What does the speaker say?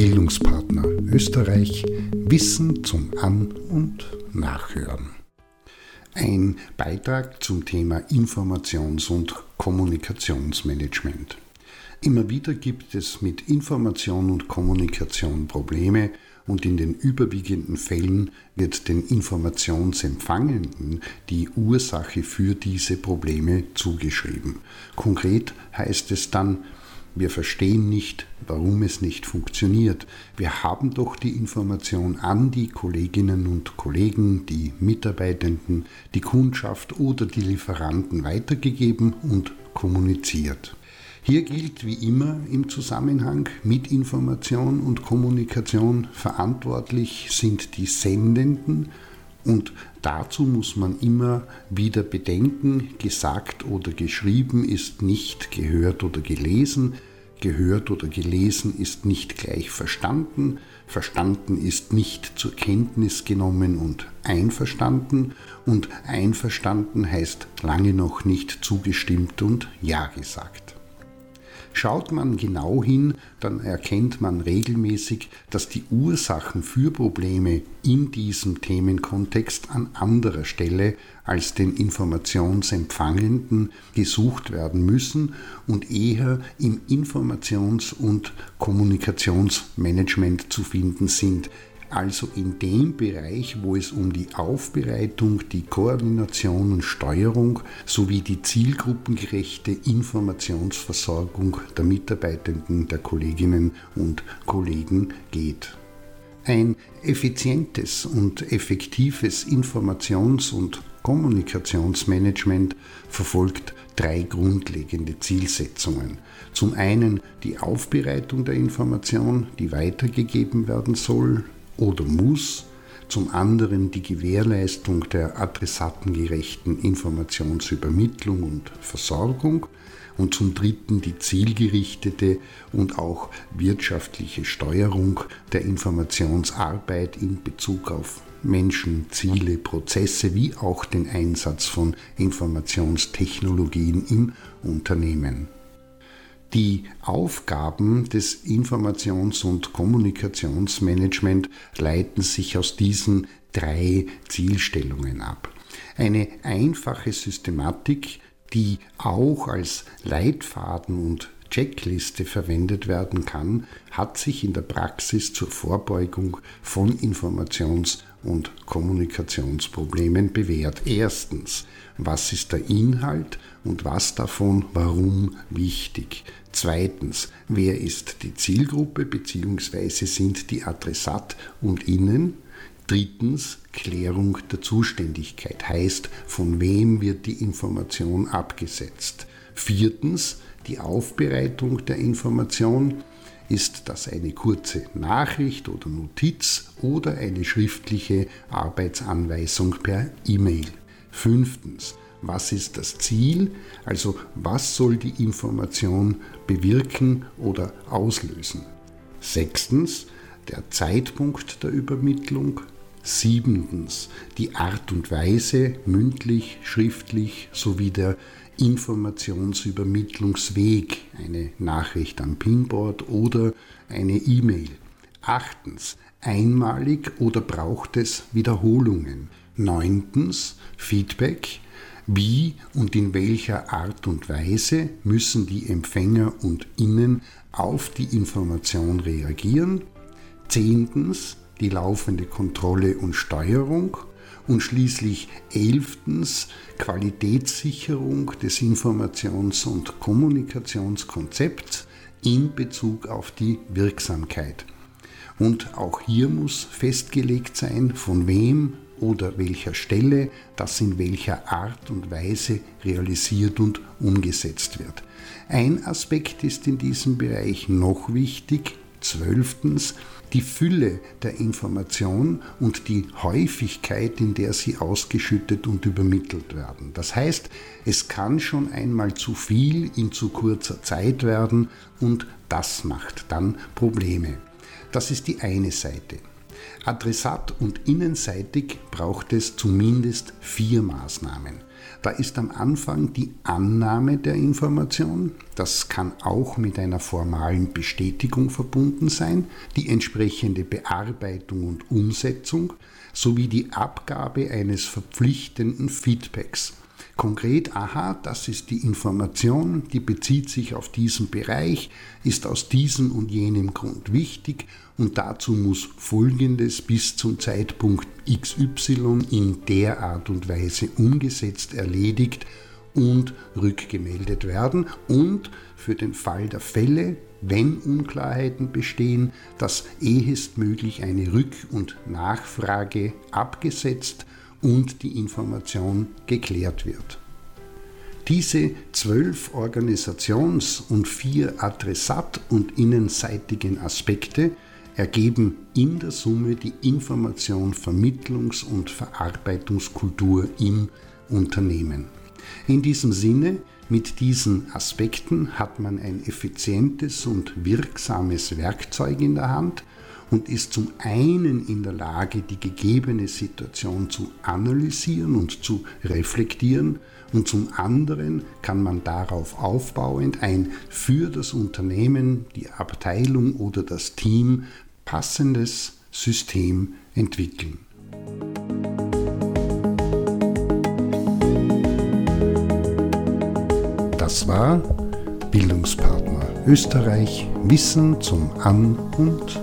Bildungspartner Österreich Wissen zum An- und Nachhören. Ein Beitrag zum Thema Informations- und Kommunikationsmanagement. Immer wieder gibt es mit Information und Kommunikation Probleme und in den überwiegenden Fällen wird den Informationsempfangenden die Ursache für diese Probleme zugeschrieben. Konkret heißt es dann, wir verstehen nicht, warum es nicht funktioniert. Wir haben doch die Information an die Kolleginnen und Kollegen, die Mitarbeitenden, die Kundschaft oder die Lieferanten weitergegeben und kommuniziert. Hier gilt wie immer im Zusammenhang mit Information und Kommunikation verantwortlich sind die Sendenden und dazu muss man immer wieder bedenken, gesagt oder geschrieben ist nicht gehört oder gelesen, gehört oder gelesen ist nicht gleich verstanden, verstanden ist nicht zur Kenntnis genommen und einverstanden. Und einverstanden heißt lange noch nicht zugestimmt und ja gesagt. Schaut man genau hin, dann erkennt man regelmäßig, dass die Ursachen für Probleme in diesem Themenkontext an anderer Stelle als den Informationsempfangenden gesucht werden müssen und eher im Informations- und Kommunikationsmanagement zu finden sind, also in dem Bereich, wo es um die Aufbereitung, die Koordination und Steuerung sowie die zielgruppengerechte Informationsversorgung der Mitarbeitenden, der Kolleginnen und Kollegen geht. Ein effizientes und effektives Informations- und Kommunikationsmanagement verfolgt drei grundlegende Zielsetzungen. Zum einen die Aufbereitung der Information, die weitergegeben werden soll, oder muss, zum anderen die Gewährleistung der adressatengerechten Informationsübermittlung und Versorgung und zum dritten die zielgerichtete und auch wirtschaftliche Steuerung der Informationsarbeit in Bezug auf Menschen, Ziele, Prozesse wie auch den Einsatz von Informationstechnologien im Unternehmen. Die Aufgaben des Informations- und Kommunikationsmanagement leiten sich aus diesen drei Zielstellungen ab. Eine einfache Systematik, die auch als Leitfaden und Checkliste verwendet werden kann, hat sich in der Praxis zur Vorbeugung von Informations- und Kommunikationsproblemen bewährt. Erstens, was ist der Inhalt und was davon warum wichtig? Zweitens, wer ist die Zielgruppe bzw. sind die Adressat und Innen? Drittens, Klärung der Zuständigkeit heißt, von wem wird die Information abgesetzt. Viertens, die Aufbereitung der Information. Ist das eine kurze Nachricht oder Notiz oder eine schriftliche Arbeitsanweisung per E-Mail? Fünftens, was ist das Ziel, also was soll die Information bewirken oder auslösen. Sechstens, der Zeitpunkt der Übermittlung. Siebentens, die Art und Weise, mündlich, schriftlich sowie der Informationsübermittlungsweg, eine Nachricht am Pinboard oder eine E-Mail. Achtens, einmalig oder braucht es Wiederholungen? Neuntens, Feedback. Wie und in welcher Art und Weise müssen die Empfänger und Innen auf die Information reagieren? Zehntens die laufende Kontrolle und Steuerung und schließlich elftens Qualitätssicherung des Informations- und Kommunikationskonzepts in Bezug auf die Wirksamkeit. Und auch hier muss festgelegt sein, von wem oder welcher Stelle das in welcher Art und Weise realisiert und umgesetzt wird. Ein Aspekt ist in diesem Bereich noch wichtig. Zwölftens, die Fülle der Information und die Häufigkeit, in der sie ausgeschüttet und übermittelt werden. Das heißt, es kann schon einmal zu viel in zu kurzer Zeit werden und das macht dann Probleme. Das ist die eine Seite. Adressat und innenseitig braucht es zumindest vier Maßnahmen. Da ist am Anfang die Annahme der Information, das kann auch mit einer formalen Bestätigung verbunden sein, die entsprechende Bearbeitung und Umsetzung sowie die Abgabe eines verpflichtenden Feedbacks. Konkret, aha, das ist die Information, die bezieht sich auf diesen Bereich, ist aus diesem und jenem Grund wichtig und dazu muss Folgendes bis zum Zeitpunkt XY in der Art und Weise umgesetzt, erledigt und rückgemeldet werden und für den Fall der Fälle, wenn Unklarheiten bestehen, dass ehestmöglich eine Rück- und Nachfrage abgesetzt und die Information geklärt wird. Diese zwölf Organisations- und vier Adressat- und innenseitigen Aspekte ergeben in der Summe die Information-, Vermittlungs- und Verarbeitungskultur im Unternehmen. In diesem Sinne, mit diesen Aspekten hat man ein effizientes und wirksames Werkzeug in der Hand, und ist zum einen in der Lage, die gegebene Situation zu analysieren und zu reflektieren und zum anderen kann man darauf aufbauend ein für das Unternehmen, die Abteilung oder das Team passendes System entwickeln. Das war Bildungspartner Österreich Wissen zum An- und